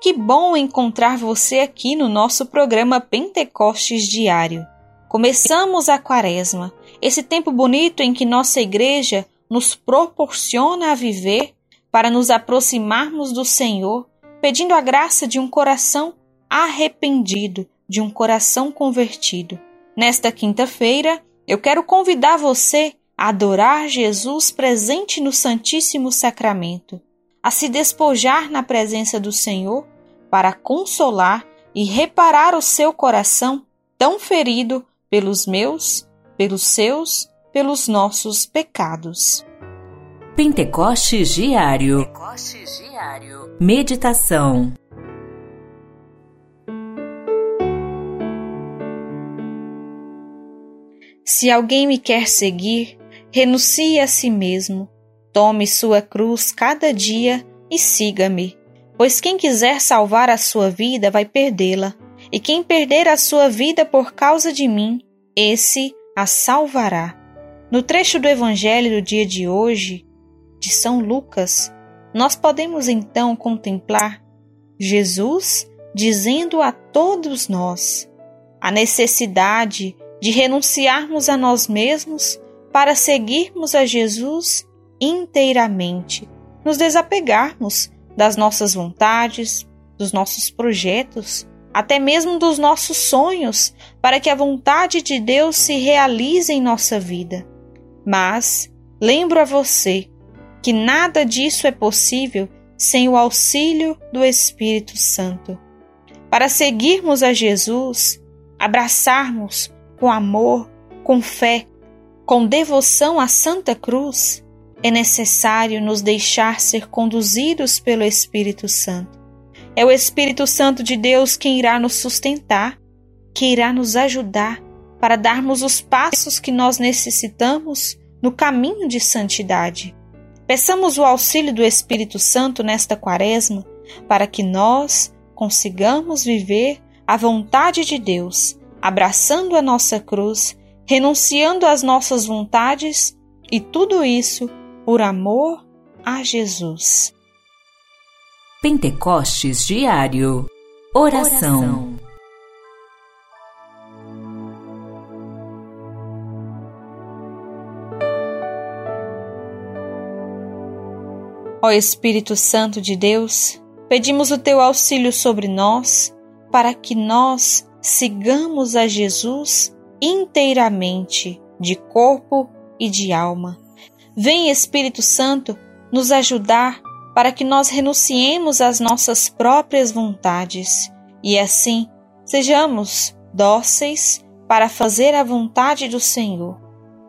Que bom encontrar você aqui no nosso programa Pentecostes Diário. Começamos a Quaresma, esse tempo bonito em que nossa igreja nos proporciona a viver para nos aproximarmos do Senhor, pedindo a graça de um coração arrependido, de um coração convertido. Nesta quinta-feira, eu quero convidar você a adorar Jesus presente no Santíssimo Sacramento a se despojar na presença do Senhor para consolar e reparar o seu coração tão ferido pelos meus, pelos seus, pelos nossos pecados. Pentecostes Diário. Pentecostes Diário. Meditação. Se alguém me quer seguir, renuncie a si mesmo Tome sua cruz cada dia e siga-me. Pois quem quiser salvar a sua vida vai perdê-la, e quem perder a sua vida por causa de mim, esse a salvará. No trecho do Evangelho do dia de hoje, de São Lucas, nós podemos então contemplar Jesus dizendo a todos nós a necessidade de renunciarmos a nós mesmos para seguirmos a Jesus inteiramente, nos desapegarmos das nossas vontades, dos nossos projetos, até mesmo dos nossos sonhos, para que a vontade de Deus se realize em nossa vida. Mas lembro a você que nada disso é possível sem o auxílio do Espírito Santo. Para seguirmos a Jesus, abraçarmos com amor, com fé, com devoção à Santa Cruz, é necessário nos deixar ser conduzidos pelo Espírito Santo. É o Espírito Santo de Deus quem irá nos sustentar, que irá nos ajudar para darmos os passos que nós necessitamos no caminho de santidade. Peçamos o auxílio do Espírito Santo nesta quaresma para que nós consigamos viver a vontade de Deus, abraçando a nossa cruz, renunciando às nossas vontades e tudo isso por amor a Jesus. Pentecostes Diário. Oração, Ó Espírito Santo de Deus, pedimos o teu auxílio sobre nós, para que nós sigamos a Jesus inteiramente, de corpo e de alma Vem, Espírito Santo, nos ajudar para que nós renunciemos às nossas próprias vontades e assim sejamos dóceis para fazer a vontade do Senhor.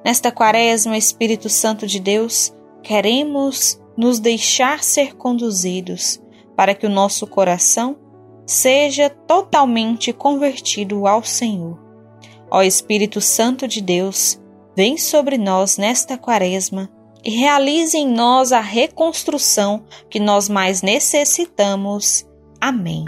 Nesta quaresma, Espírito Santo de Deus, queremos nos deixar ser conduzidos para que o nosso coração seja totalmente convertido ao Senhor. Ó Espírito Santo de Deus, vem sobre nós nesta quaresma e realize em nós a reconstrução que nós mais necessitamos. Amém.